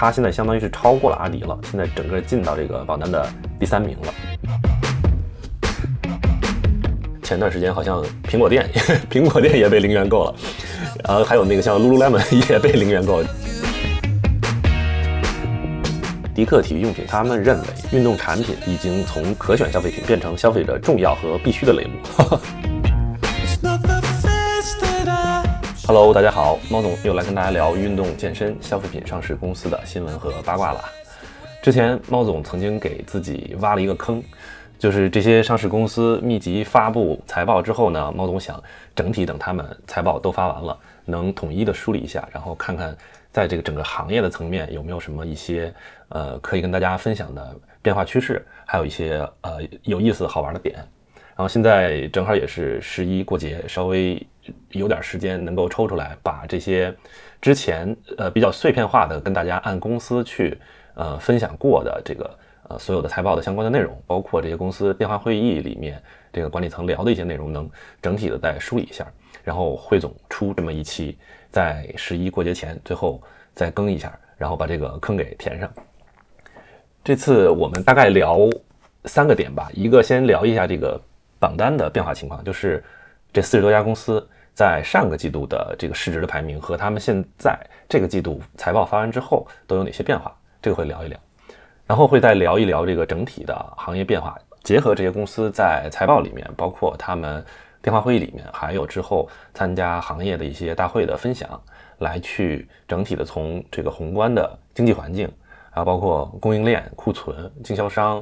它现在相当于是超过了阿迪了，现在整个进到这个榜单的第三名了。前段时间好像苹果店，苹果店也被零元购了，然后还有那个像 Lululemon 也被零元购。迪克体育用品，他们认为运动产品已经从可选消费品变成消费者重要和必须的类目。Hello，大家好，猫总又来跟大家聊运动健身消费品上市公司的新闻和八卦了。之前猫总曾经给自己挖了一个坑，就是这些上市公司密集发布财报之后呢，猫总想整体等他们财报都发完了，能统一的梳理一下，然后看看在这个整个行业的层面有没有什么一些呃可以跟大家分享的变化趋势，还有一些呃有意思好玩的点。然后现在正好也是十一过节，稍微。有点时间能够抽出来，把这些之前呃比较碎片化的跟大家按公司去呃分享过的这个呃所有的财报的相关的内容，包括这些公司电话会议里面这个管理层聊的一些内容，能整体的再梳理一下，然后汇总出这么一期，在十一过节前最后再更一下，然后把这个坑给填上。这次我们大概聊三个点吧，一个先聊一下这个榜单的变化情况，就是这四十多家公司。在上个季度的这个市值的排名和他们现在这个季度财报发完之后都有哪些变化？这个会聊一聊，然后会再聊一聊这个整体的行业变化，结合这些公司在财报里面，包括他们电话会议里面，还有之后参加行业的一些大会的分享，来去整体的从这个宏观的经济环境，啊包括供应链、库存、经销商，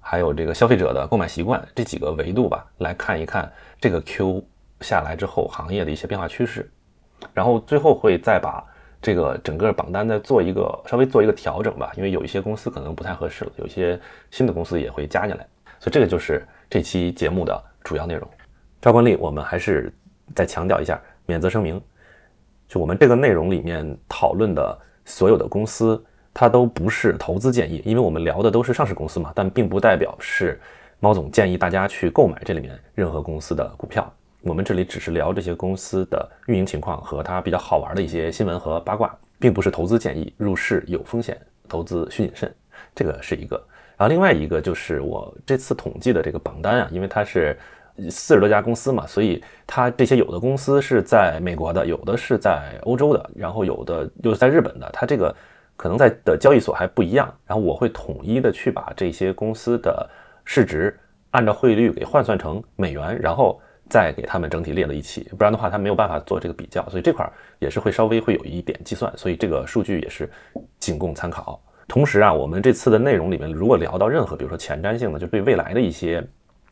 还有这个消费者的购买习惯这几个维度吧，来看一看这个 Q。下来之后，行业的一些变化趋势，然后最后会再把这个整个榜单再做一个稍微做一个调整吧，因为有一些公司可能不太合适了，有一些新的公司也会加进来，所以这个就是这期节目的主要内容。赵惯例，我们还是再强调一下，免责声明，就我们这个内容里面讨论的所有的公司，它都不是投资建议，因为我们聊的都是上市公司嘛，但并不代表是猫总建议大家去购买这里面任何公司的股票。我们这里只是聊这些公司的运营情况和它比较好玩的一些新闻和八卦，并不是投资建议。入市有风险，投资需谨慎。这个是一个。然后另外一个就是我这次统计的这个榜单啊，因为它是四十多家公司嘛，所以它这些有的公司是在美国的，有的是在欧洲的，然后有的又是在日本的，它这个可能在的交易所还不一样。然后我会统一的去把这些公司的市值按照汇率给换算成美元，然后。再给他们整体列在一起，不然的话他没有办法做这个比较，所以这块儿也是会稍微会有一点计算，所以这个数据也是仅供参考。同时啊，我们这次的内容里面如果聊到任何，比如说前瞻性的，就对未来的一些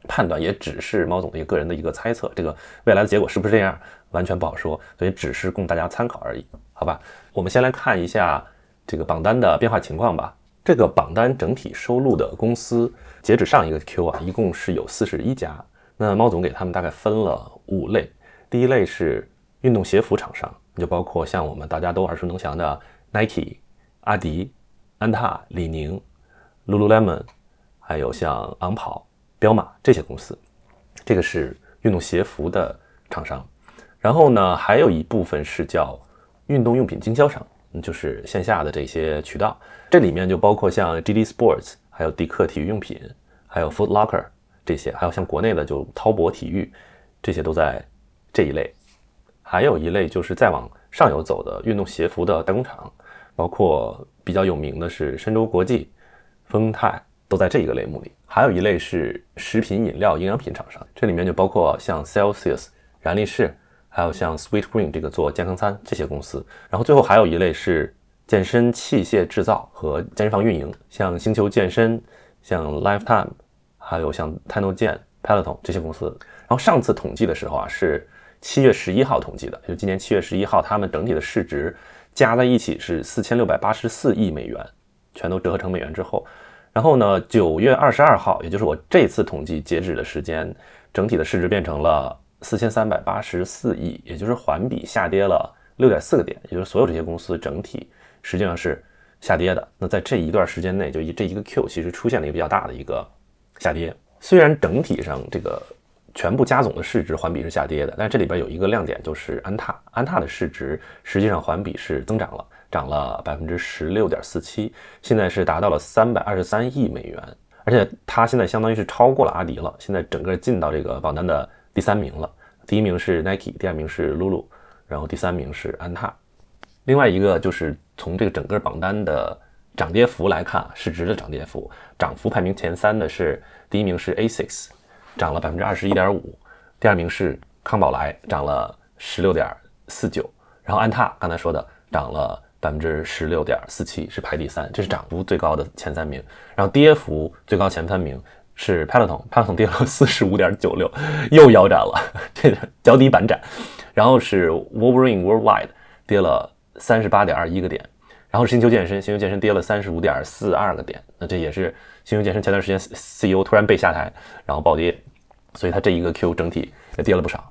判断，也只是猫总的一个个人的一个猜测，这个未来的结果是不是这样，完全不好说，所以只是供大家参考而已，好吧？我们先来看一下这个榜单的变化情况吧。这个榜单整体收录的公司，截止上一个 Q 啊，一共是有四十一家。那猫总给他们大概分了五类，第一类是运动鞋服厂商，就包括像我们大家都耳熟能详的 Nike、阿迪、安踏、李宁、Lululemon，还有像昂跑、彪马这些公司，这个是运动鞋服的厂商。然后呢，还有一部分是叫运动用品经销商，就是线下的这些渠道，这里面就包括像 GD Sports，还有迪克体育用品，还有 Foot Locker。这些还有像国内的就滔博体育，这些都在这一类。还有一类就是再往上游走的运动鞋服的代工厂，包括比较有名的是深州国际、丰泰，都在这一个类目里。还有一类是食品饮料、营养品厂商，这里面就包括像 Celsius、燃力士，还有像 Sweet Green 这个做健康餐这些公司。然后最后还有一类是健身器械制造和健身房运营，像星球健身、像 Lifetime。还有像泰诺健、Peloton 这些公司，然后上次统计的时候啊，是七月十一号统计的，就今年七月十一号，他们整体的市值加在一起是四千六百八十四亿美元，全都折合成美元之后，然后呢，九月二十二号，也就是我这次统计截止的时间，整体的市值变成了四千三百八十四亿，也就是环比下跌了六点四个点，也就是所有这些公司整体实际上是下跌的。那在这一段时间内，就一这一个 Q 其实出现了一个比较大的一个。下跌，虽然整体上这个全部加总的市值环比是下跌的，但这里边有一个亮点，就是安踏。安踏的市值实际上环比是增长了，涨了百分之十六点四七，现在是达到了三百二十三亿美元，而且它现在相当于是超过了阿迪了，现在整个进到这个榜单的第三名了。第一名是 Nike，第二名是 Lulu，然后第三名是安踏。另外一个就是从这个整个榜单的涨跌幅来看，市值的涨跌幅，涨幅排名前三的是第一名是 Asics，涨了百分之二十一点五，第二名是康宝莱，涨了十六点四九，然后安踏刚才说的涨了百分之十六点四七，是排第三，这是涨幅最高的前三名。然后跌幅最高前三名是 Peloton，Peloton 跌了四十五点九六，又腰斩了，这个脚底板斩。然后是 Wolverine Worldwide 跌了。三十八点二一个点，然后星球健身，星球健身跌了三十五点四二个点，那这也是星球健身前段时间 CEO 突然被下台，然后暴跌，所以它这一个 Q 整体也跌了不少。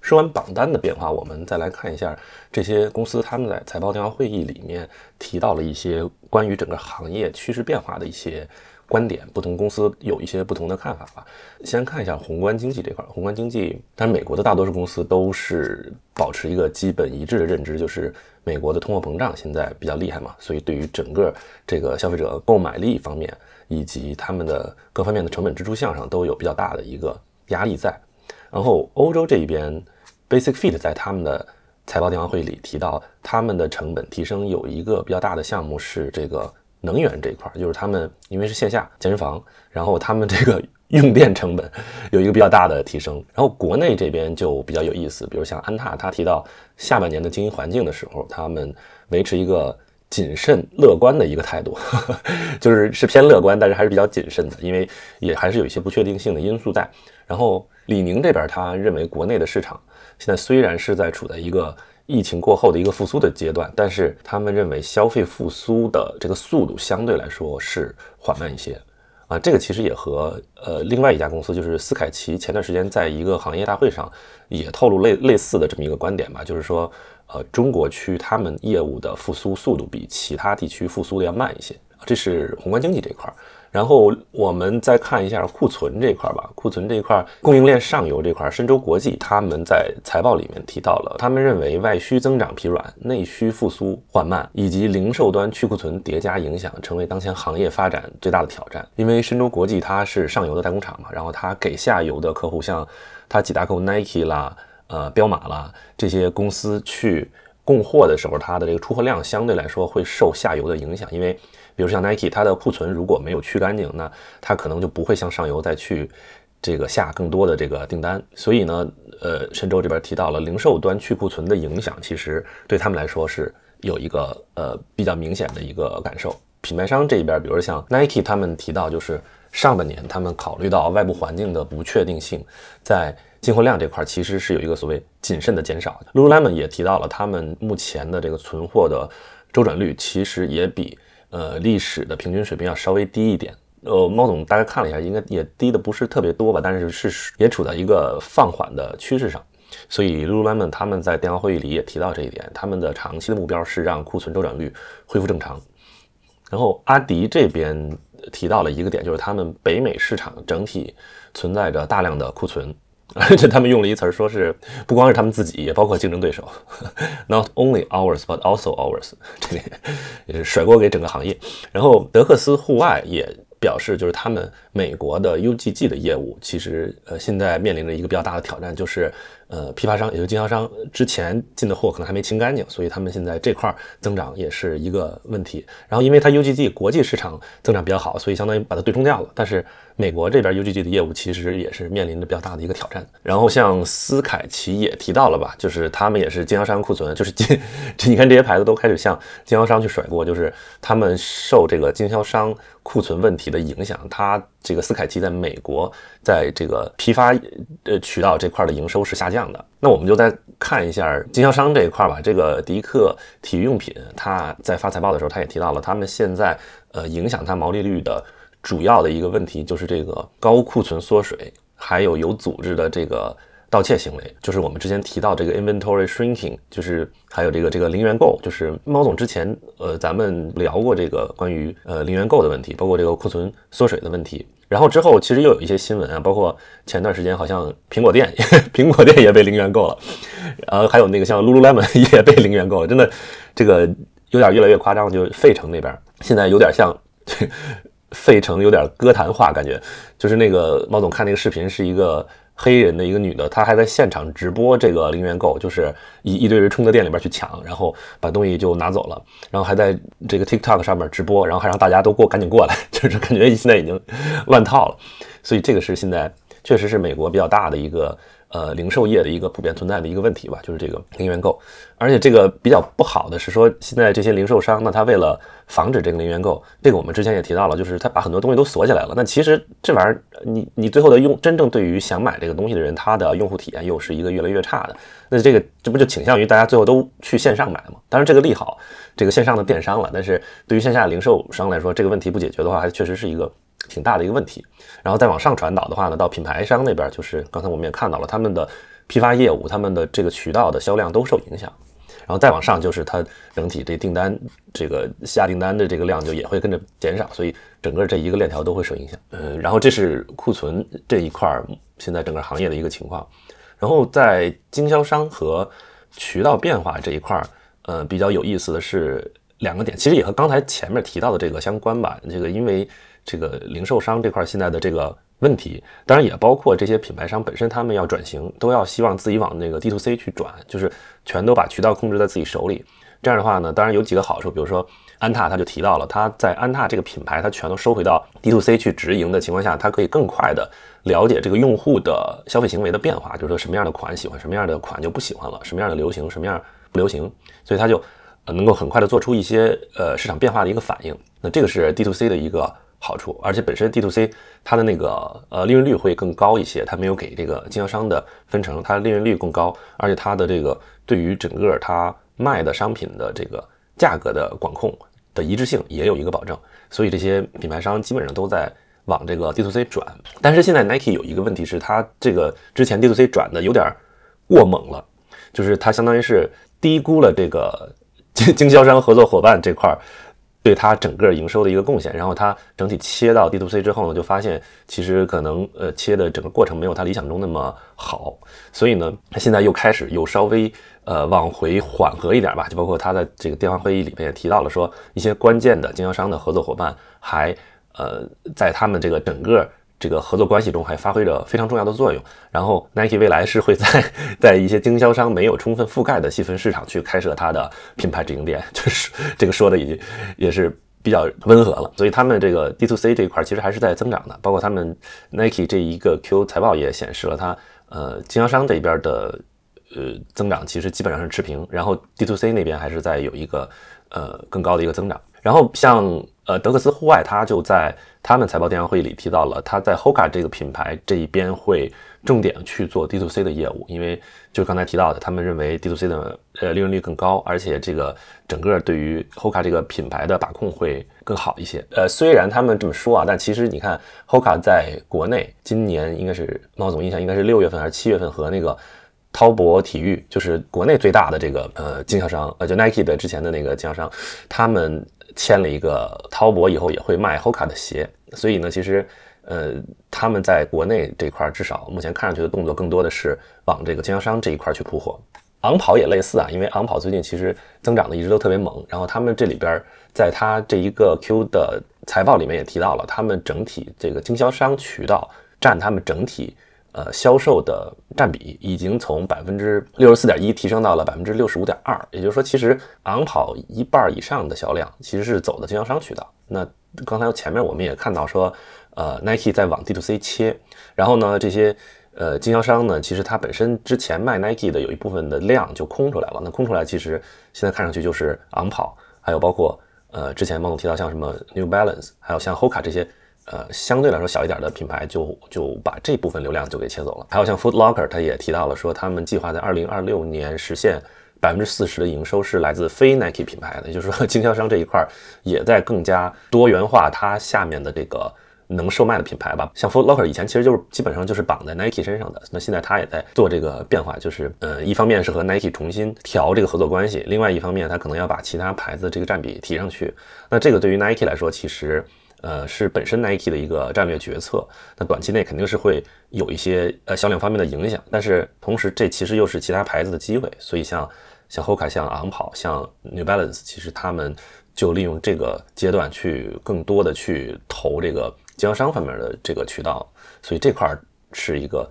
说完榜单的变化，我们再来看一下这些公司他们在财报电话会议里面提到了一些关于整个行业趋势变化的一些。观点不同，公司有一些不同的看法吧。先看一下宏观经济这块，宏观经济，但是美国的大多数公司都是保持一个基本一致的认知，就是美国的通货膨胀现在比较厉害嘛，所以对于整个这个消费者购买力方面，以及他们的各方面的成本支出项上都有比较大的一个压力在。然后欧洲这一边，Basic Fit 在他们的财报电话会里提到，他们的成本提升有一个比较大的项目是这个。能源这一块，就是他们因为是线下健身房，然后他们这个用电成本有一个比较大的提升。然后国内这边就比较有意思，比如像安踏，他提到下半年的经营环境的时候，他们维持一个谨慎乐观的一个态度，就是是偏乐观，但是还是比较谨慎的，因为也还是有一些不确定性的因素在。然后李宁这边他认为国内的市场现在虽然是在处在一个。疫情过后的一个复苏的阶段，但是他们认为消费复苏的这个速度相对来说是缓慢一些啊。这个其实也和呃另外一家公司，就是斯凯奇，前段时间在一个行业大会上也透露类类似的这么一个观点吧，就是说呃中国区他们业务的复苏速度比其他地区复苏的要慢一些。这是宏观经济这一块。然后我们再看一下库存这块儿吧。库存这一块，供应链上游这块儿，深州国际他们在财报里面提到了，他们认为外需增长疲软、内需复苏缓慢，以及零售端去库存叠加影响，成为当前行业发展最大的挑战。因为深州国际它是上游的代工厂嘛，然后它给下游的客户，像它几大客户 Nike 啦、呃彪马啦这些公司去供货的时候，它的这个出货量相对来说会受下游的影响，因为。比如像 Nike，它的库存如果没有去干净，那它可能就不会向上游再去这个下更多的这个订单。所以呢，呃，深州这边提到了零售端去库存的影响，其实对他们来说是有一个呃比较明显的一个感受。品牌商这边，比如像 Nike，他们提到就是上半年他们考虑到外部环境的不确定性，在进货量这块其实是有一个所谓谨慎的减少。Lululemon 也提到了他们目前的这个存货的周转率其实也比。呃，历史的平均水平要稍微低一点。呃，猫总大概看了一下，应该也低的不是特别多吧，但是是也处在一个放缓的趋势上。所以，Lululemon 他们在电话会议里也提到这一点，他们的长期的目标是让库存周转率恢复正常。然后，阿迪这边提到了一个点，就是他们北美市场整体存在着大量的库存。而且他们用了一词儿，说是不光是他们自己，也包括竞争对手。Not only ours, but also ours。这里也是甩锅给整个行业。然后德克斯户外也表示，就是他们美国的 UGG 的业务，其实呃现在面临着一个比较大的挑战，就是。呃，批发商也就是经销商之前进的货可能还没清干净，所以他们现在这块增长也是一个问题。然后，因为它 UGG 国际市场增长比较好，所以相当于把它对冲掉了。但是美国这边 UGG 的业务其实也是面临着比较大的一个挑战。然后像斯凯奇也提到了吧，就是他们也是经销商库存，就是 这，你看这些牌子都开始向经销商去甩锅，就是他们受这个经销商库存问题的影响，他这个斯凯奇在美国在这个批发呃渠道这块的营收是下降。的，那我们就再看一下经销商这一块吧。这个迪克体育用品，它在发财报的时候，他也提到了，他们现在呃影响它毛利率的主要的一个问题，就是这个高库存缩水，还有有组织的这个盗窃行为，就是我们之前提到这个 inventory shrinking，就是还有这个这个零元购，就是猫总之前呃咱们聊过这个关于呃零元购的问题，包括这个库存缩水的问题。然后之后其实又有一些新闻啊，包括前段时间好像苹果店，苹果店也被零元购了，呃还有那个像 Lululemon 也被零元购了，真的这个有点越来越夸张，就费城那边现在有点像 费城有点歌坛化感觉，就是那个猫总看那个视频是一个。黑人的一个女的，她还在现场直播这个零元购，就是一一堆人冲到店里边去抢，然后把东西就拿走了，然后还在这个 TikTok 上面直播，然后还让大家都过赶紧过来，就是感觉现在已经乱套了。所以这个是现在确实是美国比较大的一个。呃，零售业的一个普遍存在的一个问题吧，就是这个零元购。而且这个比较不好的是说，现在这些零售商，那他为了防止这个零元购，这个我们之前也提到了，就是他把很多东西都锁起来了。那其实这玩意儿，你你最后的用真正对于想买这个东西的人，他的用户体验又是一个越来越差的。那这个这不就倾向于大家最后都去线上买吗？当然这个利好这个线上的电商了，但是对于线下零售商来说，这个问题不解决的话，还确实是一个。挺大的一个问题，然后再往上传导的话呢，到品牌商那边，就是刚才我们也看到了，他们的批发业务，他们的这个渠道的销量都受影响，然后再往上就是它整体这订单，这个下订单的这个量就也会跟着减少，所以整个这一个链条都会受影响。嗯，然后这是库存这一块现在整个行业的一个情况，然后在经销商和渠道变化这一块儿，呃，比较有意思的是两个点，其实也和刚才前面提到的这个相关吧，这个因为。这个零售商这块现在的这个问题，当然也包括这些品牌商本身，他们要转型，都要希望自己往那个 D to C 去转，就是全都把渠道控制在自己手里。这样的话呢，当然有几个好处，比如说安踏他就提到了，他在安踏这个品牌，他全都收回到 D to C 去直营的情况下，他可以更快的了解这个用户的消费行为的变化，就是说什么样的款喜欢，什么样的款就不喜欢了，什么样的流行，什么样不流行，所以他就呃能够很快的做出一些呃市场变化的一个反应。那这个是 D to C 的一个。好处，而且本身 D to C 它的那个呃利润率会更高一些，它没有给这个经销商的分成，它利润率更高，而且它的这个对于整个它卖的商品的这个价格的管控的一致性也有一个保证，所以这些品牌商基本上都在往这个 D to C 转。但是现在 Nike 有一个问题是，它这个之前 D to C 转的有点过猛了，就是它相当于是低估了这个经经销商合作伙伴这块儿。对它整个营收的一个贡献，然后它整体切到 D to C 之后呢，就发现其实可能呃切的整个过程没有它理想中那么好，所以呢，它现在又开始又稍微呃往回缓和一点吧，就包括他的这个电话会议里面也提到了，说一些关键的经销商的合作伙伴还呃在他们这个整个。这个合作关系中还发挥着非常重要的作用。然后，Nike 未来是会在 在一些经销商没有充分覆盖的细分市场去开设它的品牌直营店，就是这个说的已经也是比较温和了。所以他们这个 D to C 这一块其实还是在增长的。包括他们 Nike 这一个 Q 财报也显示了，它呃经销商这边的呃增长其实基本上是持平，然后 D to C 那边还是在有一个呃更高的一个增长。然后像呃德克斯户外，他就在他们财报电话会议里提到了，他在 Hoka 这个品牌这一边会重点去做 D to C 的业务，因为就刚才提到的，他们认为 D to C 的呃利润率更高，而且这个整个对于 Hoka 这个品牌的把控会更好一些。呃，虽然他们这么说啊，但其实你看 Hoka 在国内今年应该是猫总印象应该是六月份还是七月份和那个滔博体育，就是国内最大的这个呃经销商，呃就 Nike 的之前的那个经销商，他们。签了一个滔博以后也会卖 Hoka 的鞋，所以呢，其实，呃，他们在国内这块至少目前看上去的动作更多的是往这个经销商这一块去铺货。昂跑也类似啊，因为昂跑最近其实增长的一直都特别猛，然后他们这里边在他这一个 Q 的财报里面也提到了，他们整体这个经销商渠道占他们整体。呃，销售的占比已经从百分之六十四点一提升到了百分之六十五点二，也就是说，其实昂跑一半以上的销量其实是走的经销商渠道。那刚才前面我们也看到说，呃，Nike 在往 D to C 切，然后呢，这些呃经销商呢，其实它本身之前卖 Nike 的有一部分的量就空出来了。那空出来，其实现在看上去就是昂跑，还有包括呃之前孟总提到像什么 New Balance，还有像 Hoka 这些。呃，相对来说小一点的品牌就就把这部分流量就给切走了。还有像 Foot Locker，他也提到了说，他们计划在二零二六年实现百分之四十的营收是来自非 Nike 品牌的，也就是说经销商这一块也在更加多元化它下面的这个能售卖的品牌吧。像 Foot Locker 以前其实就是基本上就是绑在 Nike 身上的，那现在它也在做这个变化，就是呃，一方面是和 Nike 重新调这个合作关系，另外一方面它可能要把其他牌子这个占比提上去。那这个对于 Nike 来说，其实呃是本身 Nike 的一个战略决策。那短期内肯定是会有一些呃销量方面的影响，但是同时这其实又是其他牌子的机会。所以像像 Hoka、像昂跑、像 New Balance，其实他们。就利用这个阶段去更多的去投这个经销商方面的这个渠道，所以这块是一个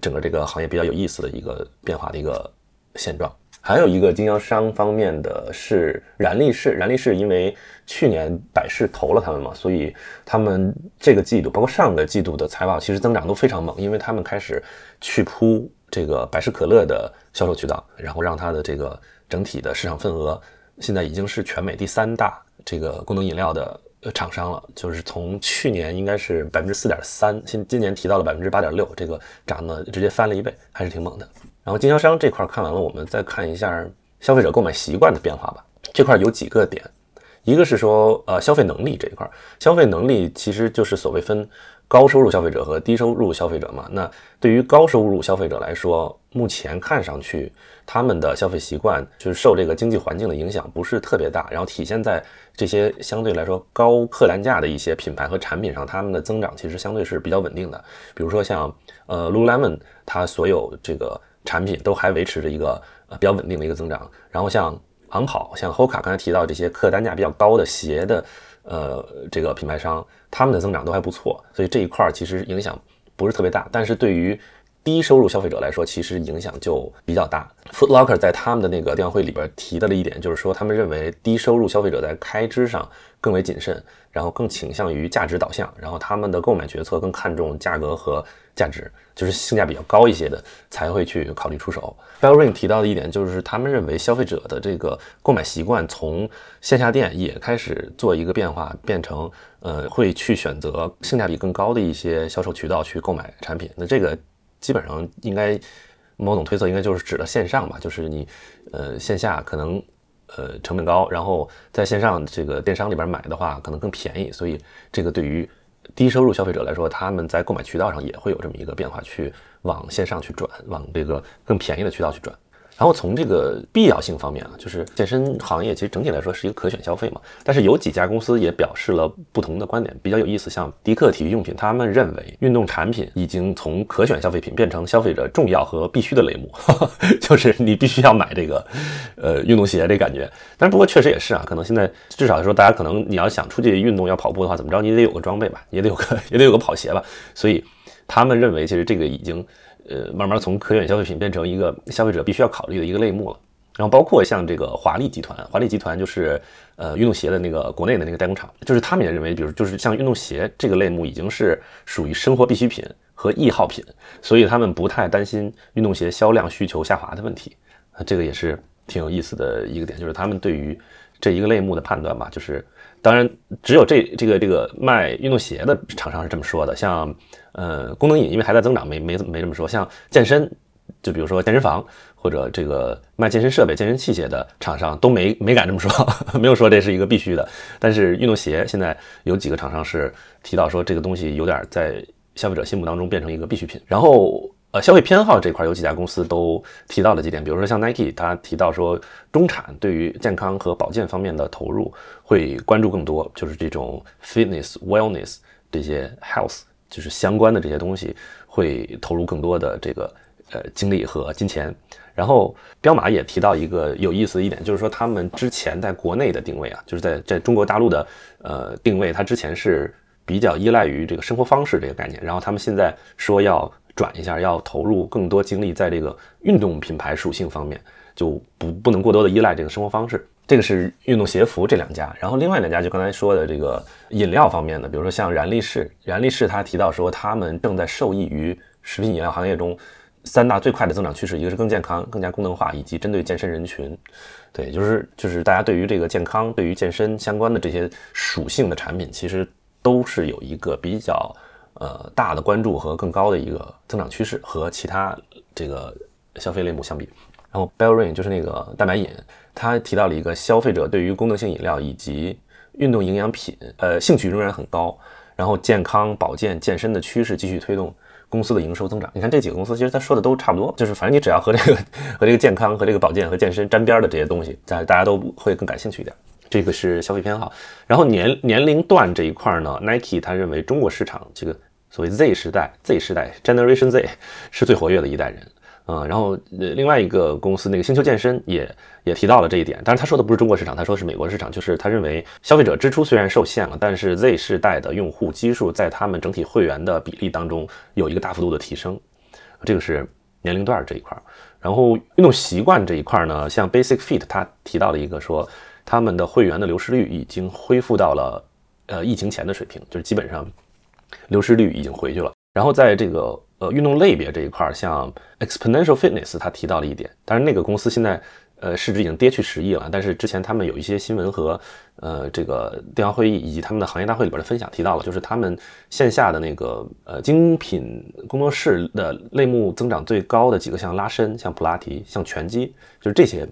整个这个行业比较有意思的一个变化的一个现状。还有一个经销商方面的是燃力士，燃力士因为去年百事投了他们嘛，所以他们这个季度包括上个季度的财报其实增长都非常猛，因为他们开始去铺这个百事可乐的销售渠道，然后让它的这个整体的市场份额。现在已经是全美第三大这个功能饮料的厂商了，就是从去年应该是百分之四点三，今今年提到了百分之八点六，这个涨的直接翻了一倍，还是挺猛的。然后经销商这块看完了，我们再看一下消费者购买习惯的变化吧。这块有几个点，一个是说呃消费能力这一块，消费能力其实就是所谓分。高收入消费者和低收入消费者嘛，那对于高收入消费者来说，目前看上去他们的消费习惯就是受这个经济环境的影响不是特别大，然后体现在这些相对来说高客单价的一些品牌和产品上，他们的增长其实相对是比较稳定的。比如说像呃 Lululemon，它所有这个产品都还维持着一个呃比较稳定的一个增长。然后像昂跑、像 Hoka 刚才提到这些客单价比较高的鞋的。呃，这个品牌商他们的增长都还不错，所以这一块儿其实影响不是特别大。但是对于低收入消费者来说，其实影响就比较大。Foot Locker 在他们的那个电话会里边提到了一点，就是说他们认为低收入消费者在开支上更为谨慎，然后更倾向于价值导向，然后他们的购买决策更看重价格和。价值就是性价比较高一些的才会去考虑出手。Bellring 提到的一点就是，他们认为消费者的这个购买习惯从线下店也开始做一个变化，变成呃会去选择性价比更高的一些销售渠道去购买产品。那这个基本上应该某种推测应该就是指的线上吧，就是你呃线下可能呃成本高，然后在线上这个电商里边买的话可能更便宜，所以这个对于。低收入消费者来说，他们在购买渠道上也会有这么一个变化，去往线上去转，往这个更便宜的渠道去转。然后从这个必要性方面啊，就是健身行业其实整体来说是一个可选消费嘛。但是有几家公司也表示了不同的观点，比较有意思。像迪克体育用品，他们认为运动产品已经从可选消费品变成消费者重要和必须的类目，就是你必须要买这个呃运动鞋这感觉。但是不过确实也是啊，可能现在至少说大家可能你要想出去运动要跑步的话，怎么着你得有个装备吧，也得有个 也得有个跑鞋吧。所以他们认为其实这个已经。呃，慢慢从可选消费品变成一个消费者必须要考虑的一个类目了。然后包括像这个华丽集团，华丽集团就是呃运动鞋的那个国内的那个代工厂，就是他们也认为，比如就是像运动鞋这个类目已经是属于生活必需品和易耗品，所以他们不太担心运动鞋销量需求下滑的问题。这个也是挺有意思的一个点，就是他们对于这一个类目的判断吧，就是。当然，只有这这个这个卖运动鞋的厂商是这么说的。像呃功能饮，因为还在增长，没没没这么说。像健身，就比如说健身房或者这个卖健身设备、健身器械的厂商都没没敢这么说，没有说这是一个必须的。但是运动鞋现在有几个厂商是提到说这个东西有点在消费者心目当中变成一个必需品。然后。消费偏好这块有几家公司都提到了几点，比如说像 Nike，他提到说中产对于健康和保健方面的投入会关注更多，就是这种 fitness、wellness 这些 health 就是相关的这些东西会投入更多的这个呃精力和金钱。然后彪马也提到一个有意思的一点，就是说他们之前在国内的定位啊，就是在在中国大陆的呃定位，它之前是比较依赖于这个生活方式这个概念，然后他们现在说要。转一下，要投入更多精力在这个运动品牌属性方面，就不不能过多的依赖这个生活方式。这个是运动鞋服这两家，然后另外两家就刚才说的这个饮料方面的，比如说像燃力士，燃力士他提到说他们正在受益于食品饮料行业中三大最快的增长趋势，一个是更健康、更加功能化，以及针对健身人群。对，就是就是大家对于这个健康、对于健身相关的这些属性的产品，其实都是有一个比较。呃，大的关注和更高的一个增长趋势，和其他这个消费类目相比，然后 Bellring 就是那个蛋白饮，他提到了一个消费者对于功能性饮料以及运动营养品，呃，兴趣仍然很高。然后健康、保健、健身的趋势继续推动公司的营收增长。你看这几个公司，其实他说的都差不多，就是反正你只要和这个和这个健康和这个保健和健身沾边的这些东西，大大家都会更感兴趣一点。这个是消费偏好。然后年年龄段这一块呢，Nike 他认为中国市场这个所谓 Z 时代，Z 时代 Generation Z 是最活跃的一代人。嗯，然后，另外一个公司那个星球健身也也提到了这一点，但是他说的不是中国市场，他说是美国市场，就是他认为消费者支出虽然受限了，但是 Z 世代的用户基数在他们整体会员的比例当中有一个大幅度的提升，这个是年龄段这一块儿。然后运动习惯这一块呢，像 Basic Fit 他提到了一个说，他们的会员的流失率已经恢复到了呃疫情前的水平，就是基本上流失率已经回去了。然后在这个呃运动类别这一块，像 Exponential Fitness，他提到了一点，当然那个公司现在呃市值已经跌去十亿了，但是之前他们有一些新闻和呃这个电话会议以及他们的行业大会里边的分享提到了，就是他们线下的那个呃精品工作室的类目增长最高的几个，像拉伸、像普拉提、像拳击，就是这些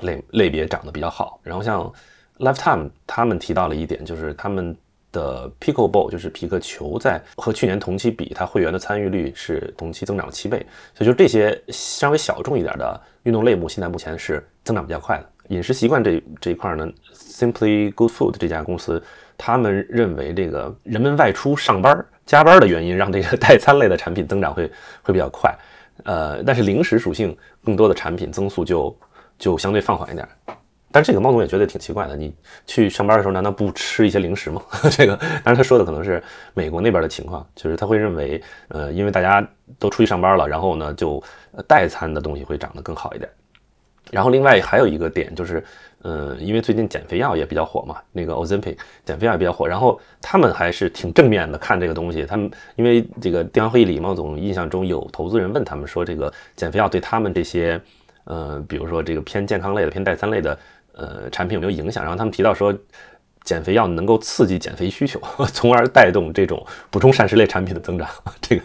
类类别涨得比较好。然后像 Lifetime 他们提到了一点，就是他们。的 Pickleball 就是皮克球，在和去年同期比，它会员的参与率是同期增长了七倍，所以就这些稍微小众一点的运动类目，现在目前是增长比较快的。饮食习惯这这一块呢，Simply Good Food 这家公司，他们认为这个人们外出上班加班的原因，让这个代餐类的产品增长会会比较快，呃，但是零食属性更多的产品增速就就相对放缓一点。但这个猫总也觉得挺奇怪的，你去上班的时候难道不吃一些零食吗？这个，当然他说的可能是美国那边的情况，就是他会认为，呃，因为大家都出去上班了，然后呢，就代餐的东西会长得更好一点。然后另外还有一个点就是，嗯，因为最近减肥药也比较火嘛，那个 Ozempic 减肥药也比较火，然后他们还是挺正面的看这个东西。他们因为这个电话会议里，猫总印象中有投资人问他们说，这个减肥药对他们这些，呃，比如说这个偏健康类的、偏代餐类的。呃，产品有没有影响？然后他们提到说，减肥药能够刺激减肥需求，从而带动这种补充膳食类产品的增长。这个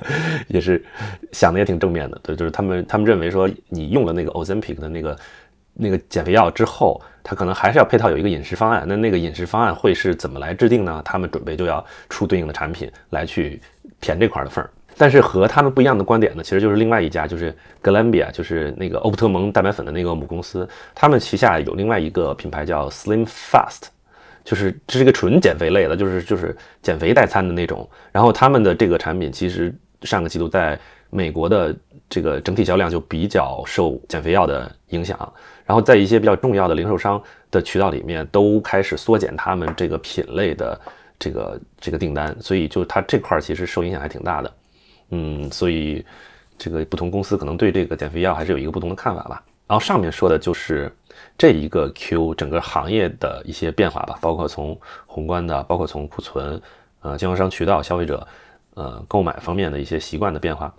也是想的也挺正面的。对，就是他们他们认为说，你用了那个 Ozempic 的那个那个减肥药之后，它可能还是要配套有一个饮食方案。那那个饮食方案会是怎么来制定呢？他们准备就要出对应的产品来去填这块的缝儿。但是和他们不一样的观点呢，其实就是另外一家，就是 Glanbia，就是那个欧普特蒙蛋白粉的那个母公司，他们旗下有另外一个品牌叫 Slim Fast，就是这是一个纯减肥类的，就是就是减肥代餐的那种。然后他们的这个产品其实上个季度在美国的这个整体销量就比较受减肥药的影响，然后在一些比较重要的零售商的渠道里面都开始缩减他们这个品类的这个这个订单，所以就它这块其实受影响还挺大的。嗯，所以这个不同公司可能对这个减肥药还是有一个不同的看法吧。然后上面说的就是这一个 Q 整个行业的一些变化吧，包括从宏观的，包括从库存、呃经销商渠道、消费者呃购买方面的一些习惯的变化。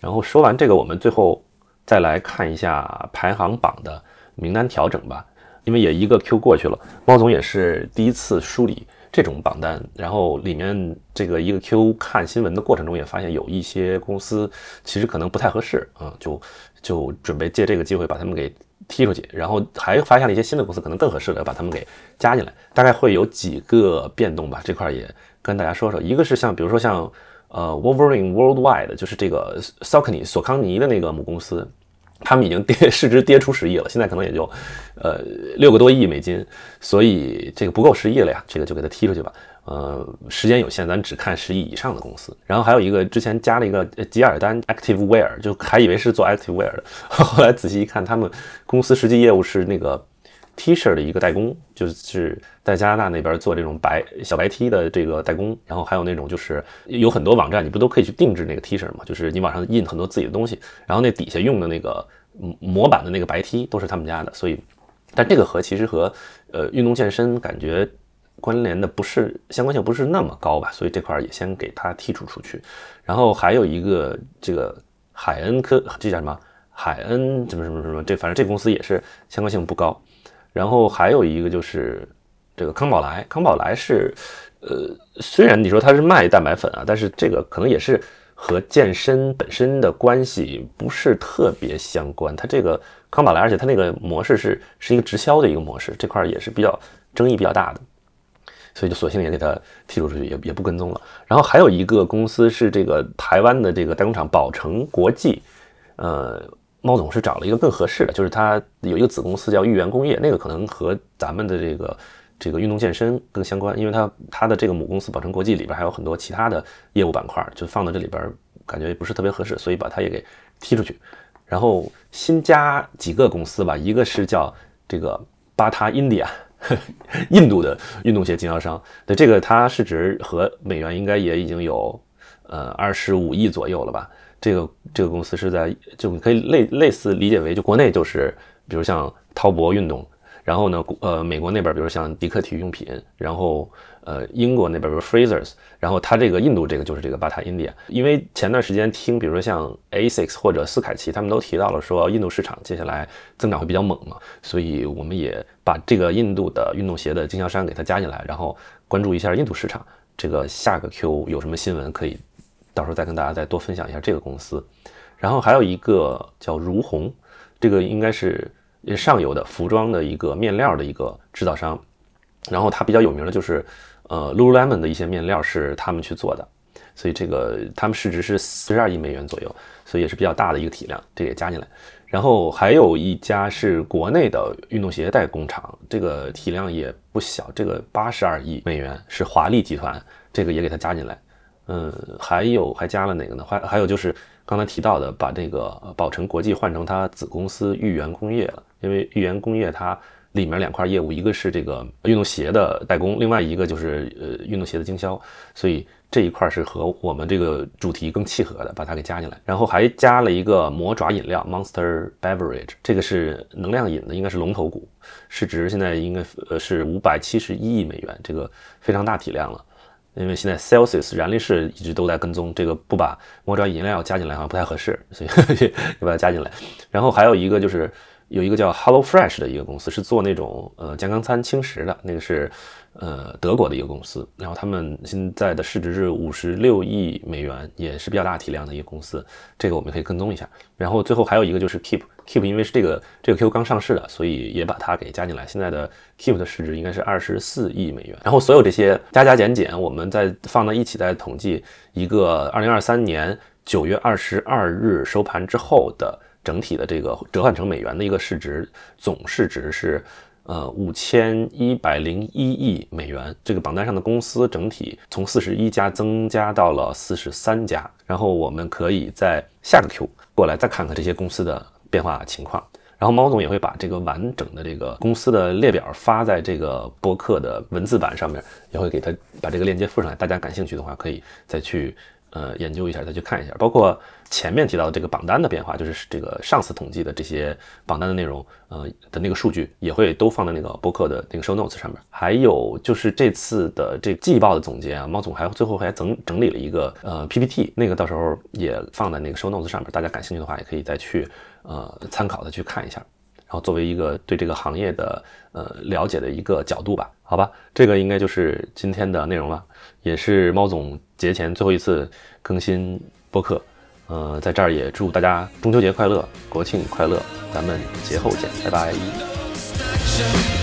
然后说完这个，我们最后再来看一下排行榜的名单调整吧，因为也一个 Q 过去了，猫总也是第一次梳理。这种榜单，然后里面这个一个 Q 看新闻的过程中，也发现有一些公司其实可能不太合适，嗯，就就准备借这个机会把他们给踢出去，然后还发现了一些新的公司可能更合适的，把他们给加进来，大概会有几个变动吧，这块也跟大家说说，一个是像比如说像呃 Wolverine Worldwide，就是这个 Saucony 索康尼的那个母公司。他们已经跌市值跌出十亿了，现在可能也就，呃，六个多亿美金，所以这个不够十亿了呀，这个就给它踢出去吧。呃，时间有限，咱只看十亿以上的公司。然后还有一个之前加了一个吉尔丹 Active Wear，就还以为是做 Active Wear 的，后来仔细一看，他们公司实际业务是那个。T 恤的一个代工，就是在加拿大那边做这种白小白 T 的这个代工，然后还有那种就是有很多网站，你不都可以去定制那个 T 恤吗？就是你网上印很多自己的东西，然后那底下用的那个模板的那个白 T 都是他们家的，所以，但这个和其实和呃运动健身感觉关联的不是相关性不是那么高吧，所以这块也先给它剔除出去。然后还有一个这个海恩科，这叫什么？海恩什么什么什么？这反正这公司也是相关性不高。然后还有一个就是这个康宝莱，康宝莱是，呃，虽然你说它是卖蛋白粉啊，但是这个可能也是和健身本身的关系不是特别相关。它这个康宝莱，而且它那个模式是是一个直销的一个模式，这块也是比较争议比较大的。所以就索性也给它剔除出去，也也不跟踪了。然后还有一个公司是这个台湾的这个代工厂宝成国际，呃，猫总是找了一个更合适的，就是它有一个子公司叫豫园工业，那个可能和咱们的这个这个运动健身更相关，因为它它的这个母公司宝成国际里边还有很多其他的业务板块，就放到这里边感觉不是特别合适，所以把它也给踢出去。然后新加几个公司吧，一个是叫这个巴塔 India。印度的运动鞋经销商，对这个它市值和美元应该也已经有呃二十五亿左右了吧？这个这个公司是在就你可以类类似理解为就国内就是比如像滔博运动。然后呢，呃，美国那边，比如像迪克体育用品，然后呃，英国那边比如 Frasers，然后它这个印度这个就是这个巴塔 India，因为前段时间听，比如说像 Asics 或者斯凯奇，他们都提到了说印度市场接下来增长会比较猛嘛，所以我们也把这个印度的运动鞋的经销商给它加进来，然后关注一下印度市场。这个下个 Q 有什么新闻可以到时候再跟大家再多分享一下这个公司。然后还有一个叫如虹，这个应该是。上游的服装的一个面料的一个制造商，然后它比较有名的就是，呃，Lululemon 的一些面料是他们去做的，所以这个他们市值是四十二亿美元左右，所以也是比较大的一个体量，这也加进来。然后还有一家是国内的运动鞋代工厂，这个体量也不小，这个八十二亿美元是华丽集团，这个也给它加进来。嗯，还有还加了哪个呢？还还有就是刚才提到的，把这个宝成国际换成它子公司豫园工业了。因为豫园工业它里面两块业务，一个是这个运动鞋的代工，另外一个就是呃运动鞋的经销，所以这一块是和我们这个主题更契合的，把它给加进来。然后还加了一个魔爪饮料 Monster Beverage，这个是能量饮的，应该是龙头股，市值现在应该呃是五百七十一亿美元，这个非常大体量了。因为现在 Celsius 燃力士一直都在跟踪这个，不把魔爪饮料加进来好像不太合适，所以 要把它加进来。然后还有一个就是。有一个叫 Hello Fresh 的一个公司，是做那种呃健康餐轻食的，那个是呃德国的一个公司，然后他们现在的市值是五十六亿美元，也是比较大体量的一个公司，这个我们可以跟踪一下。然后最后还有一个就是 Keep，Keep 因为是这个这个 Q 刚上市的，所以也把它给加进来。现在的 Keep 的市值应该是二十四亿美元。然后所有这些加加减减，我们再放到一起再统计一个二零二三年九月二十二日收盘之后的。整体的这个折换成美元的一个市值总市值是，呃五千一百零一亿美元。这个榜单上的公司整体从四十一家增加到了四十三家。然后我们可以在下个 Q 过来再看看这些公司的变化情况。然后猫总也会把这个完整的这个公司的列表发在这个播客的文字版上面，也会给他把这个链接附上来。大家感兴趣的话，可以再去。呃，研究一下，再去看一下，包括前面提到的这个榜单的变化，就是这个上次统计的这些榜单的内容，呃的那个数据也会都放在那个播客的那个 show notes 上面。还有就是这次的这季报的总结啊，猫总还最后还整整理了一个呃 PPT，那个到时候也放在那个 show notes 上面，大家感兴趣的话也可以再去呃参考的去看一下。然后作为一个对这个行业的呃了解的一个角度吧，好吧，这个应该就是今天的内容了，也是猫总节前最后一次更新播客，嗯，在这儿也祝大家中秋节快乐，国庆快乐，咱们节后见，拜拜。